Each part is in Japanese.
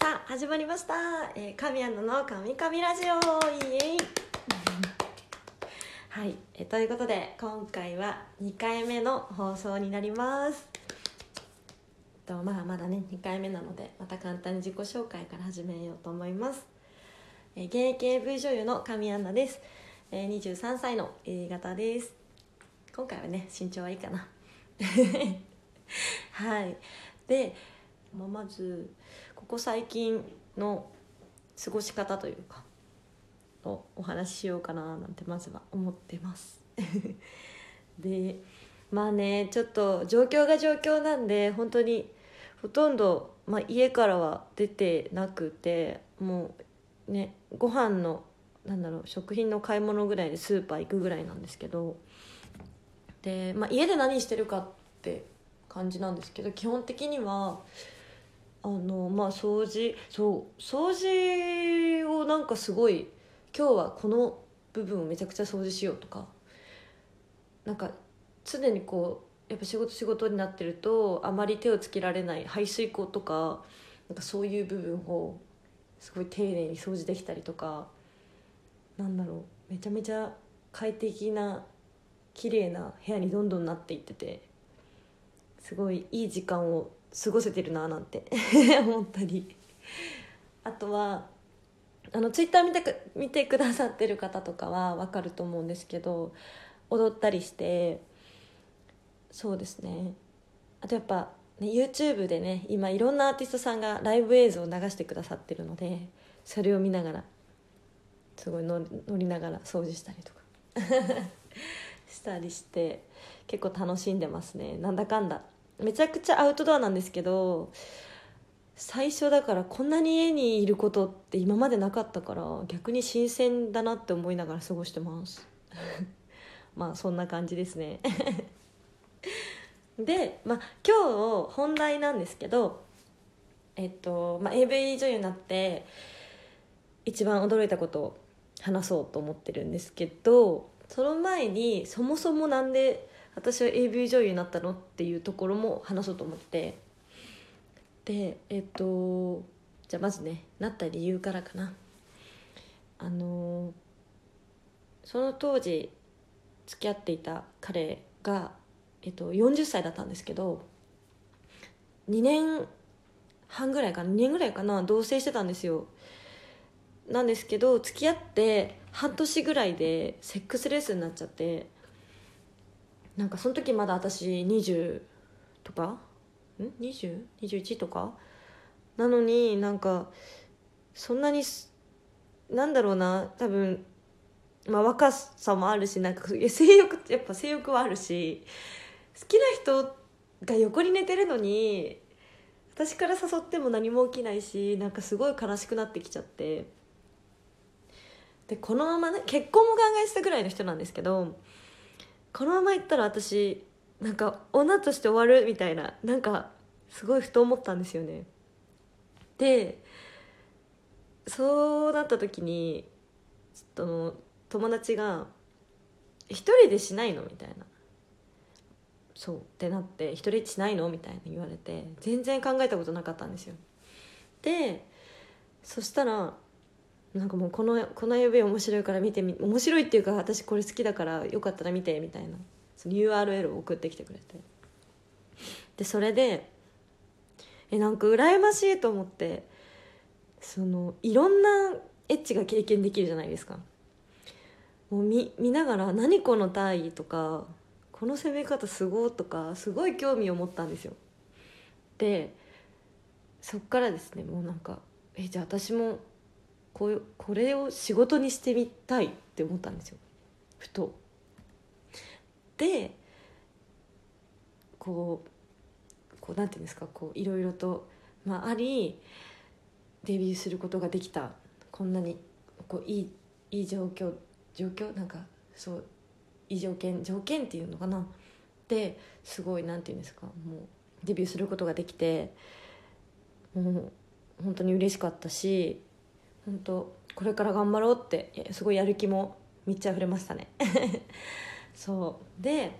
さあ始まりました「えー、神谷の神々ラジオ」イエイ。はい、えーということで今回は2回目の放送になります。とまあまだね2回目なのでまた簡単に自己紹介から始めようと思います、えー、現役 AV 女優の神アンナです、えー、23歳の A 型です。今回はね身長はいいかな。はい。で、まあ、まずここ最近の過ごし方というかをお話ししようかななんてまずは思ってます。でまあねちょっと状況が状況なんで本当にほとんど、まあ、家からは出てなくてもうねご飯のなんだろう食品の買い物ぐらいでスーパー行くぐらいなんですけどで、まあ、家で何してるかって感じなんですけど基本的にはあのまあ掃除そう掃除をなんかすごい今日はこの部分をめちゃくちゃ掃除しようとかなんか常にこうやっぱ仕事仕事になってるとあまり手をつけられない排水口とかなんかそういう部分をすごい丁寧に掃除できたりとかなんだろうめちゃめちゃ快適な綺麗な部屋にどんどんなっていっててすごいいい時間を過ごせてるななんて。思ったりあとはあのツイッター見てく見てくださってる方とかは分かると思うんですけど踊ったりしてそうですね。あとやっぱ、ね、YouTube でね今いろんなアーティストさんがライブ映像を流してくださってるのでそれを見ながらすごい乗りながら掃除したりとか。したりして結構楽しんでますね。なんだかんだめちゃくちゃアウトドアなんですけど最初だからこんなに家にいることって今までなかったから逆に新鮮だなって思いながら過ごしてます。まあそんな感じですね。で、まあ、今日本題なんですけどえっと、まあ、AV 女優になって一番驚いたことを話そうと思ってるんですけどその前にそもそもなんで私は AV 女優になったのっていうところも話そうと思って。でえっとじゃあまずねなった理由からかな。あのその当時付き合っていた彼が、えっと、40歳だったんですけど2年半ぐらいかな。2年ぐらいかな同棲してたんですよ。なんですけど付き合って半年ぐらいでセックスレスになっちゃって。なんかその時まだ私20とか？ん？20?21 とか？なのになんかそんなになんだろうな多分まあ若さもあるしなんか性欲やっぱ性欲はあるし好きな人が横に寝てるのに私から誘っても何も起きないしなんかすごい悲しくなってきちゃって。でこのままね結婚も考えてたぐらいの人なんですけどこのままいったら私なんか女として終わるみたいななんかすごいふと思ったんですよねでそうなった時にちょっと友達が「一人でしないの?」みたいなそうってなって「一人でしないの?」みたいな言われて全然考えたことなかったんですよでそしたらなんかもうこのこの指面白いから見てみ面白いっていうか私これ好きだからよかったら見てみたいな。その URL を送ってきてくれて。でそれでえなんか羨ましいと思ってそのいろんなエッチが経験できるじゃないですか。もう見見ながら「何この体位」とか「この攻め方すご」とかすごい興味を持ったんですよ。でそっからですねもうなんかえじゃあ私もこうこれを仕事にしてみたいって思ったんですよ。ふと。でこうこうなんていうんですかこういろいろと、まあ、ありデビューすることができた。こんなにこういいいい状況状況？なんかそういい条件条件っていうのかな？ですごいなんていうんですかもうデビューすることができてもう本当に嬉しかったし本当これから頑張ろうってすごいやる気もめっち溢れましたね。そう。で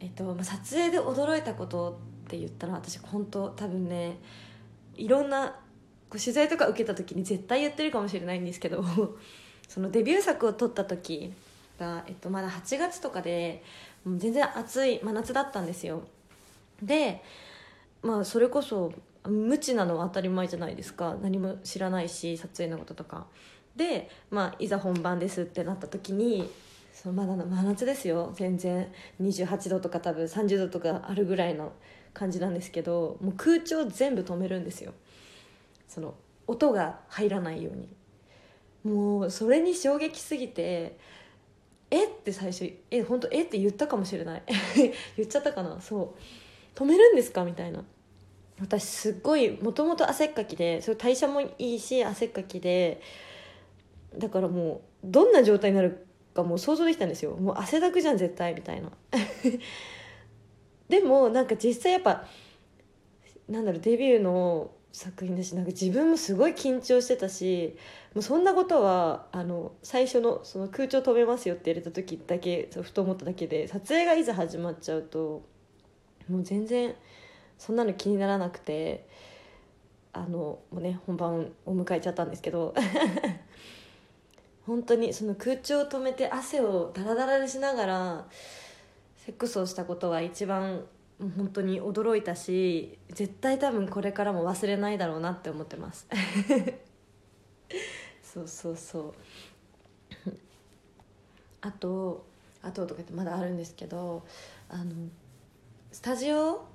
えっと、撮影で驚いたことって言ったら私本当多分ねいろんな取材とか受けた時に絶対言ってるかもしれないんですけど そのデビュー作を撮った時が、えっと、まだ8月とかでもう全然暑い真夏だったんですよ。でまあそれこそ無知なのは当たり前じゃないですか。何も知らないし撮影のこととか。で、まあ、いざ本番ですってなった時にそのまだ真夏ですよ。全然。28度とか多分30度とかあるぐらいの感じなんですけどもう空調全部止めるんですよ。その音が入らないように。もうそれに衝撃すぎてえって最初え本当えって言ったかもしれない。言っちゃったかな。そう。止めるんですか？みたいな。私すっごいもともと汗っかきでそれ代謝もいいし汗っかきでだからもうどんな状態になるかもう想像できたんですよ。もう汗だくじゃん絶対みたいな。でもなんか実際やっぱなんだろうデビューの作品だしなんか自分もすごい緊張してたしもうそんなことはあの最初のその空調止めますよって言われた時だけふと思っただけで撮影がいざ始まっちゃうともう全然そんなの気にならなくてあのもうね本番を迎えちゃったんですけど 本当にその空調を止めて汗をダラダラにしながらセックスをしたことは一番本当に驚いたし絶対多分これからも忘れないだろうなって思ってます。そうそうそう。あとあととかってまだあるんですけどあのスタジオ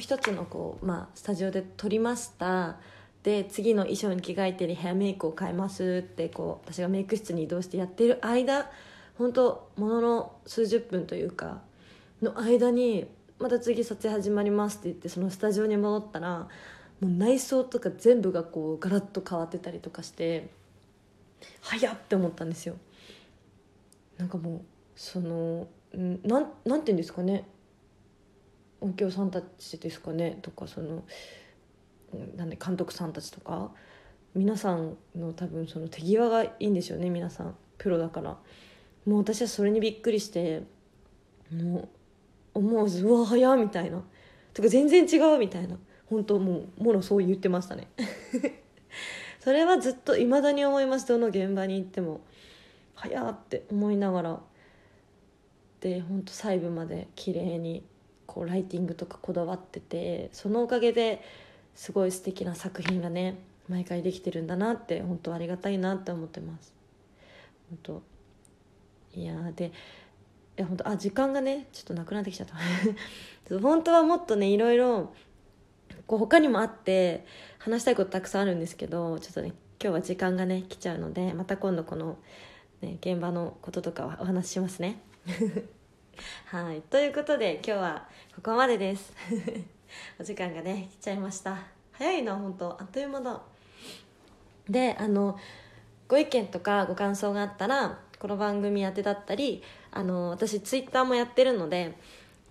一つのこう、まあ、スタジオで撮りました。で次の衣装に着替えてヘアメイクを変えますってこう私がメイク室に移動してやってる間本当ものの数十分というかの間にまた次撮影始まりますって言ってそのスタジオに戻ったらもう内装とか全部がこうガラッと変わってたりとかして早っって思ったんですよ。なんかもうそのなんなんて言うんですかね。音響さんたちですかね？とかそのなんで監督さんたちとか？皆さんの多分その手際がいいんでしょうね皆さん。プロだから。もう私はそれにびっくりしてもう思わず「うわ早っ」みたいな。とか全然違うみたいな。本当もうもろそう言ってましたね。それはずっといまだに思います。どの現場に行っても。早って思いながら。で本当細部まで綺麗にこうライティングとかこだわっててそのおかげですごい素敵な作品がね毎回できてるんだなって本当ありがたいなって思ってます。本当。いやでいや本当あ時間がねちょっとなくなってきちゃった。本当はもっとねいろいろこう他にもあって話したいことたくさんあるんですけどちょっとね今日は時間がね来ちゃうのでまた今度この、ね、現場のこととかはお話ししますね。はい。ということで今日はここまでです。お時間がね来ちゃいました。早いな本当あっという間だ。であのご意見とかご感想があったらこの番組宛てだったりあの私ツイッターもやってるので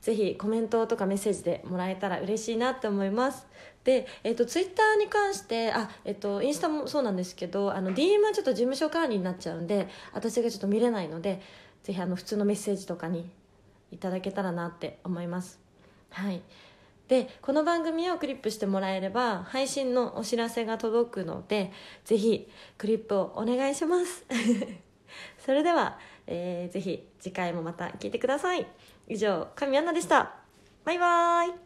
ぜひコメントとかメッセージでもらえたら嬉しいなって思います。で、えーと、ツイッターに関してあ、えーと、インスタもそうなんですけどあの DM はちょっと事務所管理になっちゃうんで私がちょっと見れないのでぜひあの普通のメッセージとかにいただけたらなって思います。はい。でこの番組をクリップしてもらえれば配信のお知らせが届くのでぜひクリップをお願いします。それでは、えー、ぜひ次回もまた聞いてください。以上神アンナでした。バイバーイ。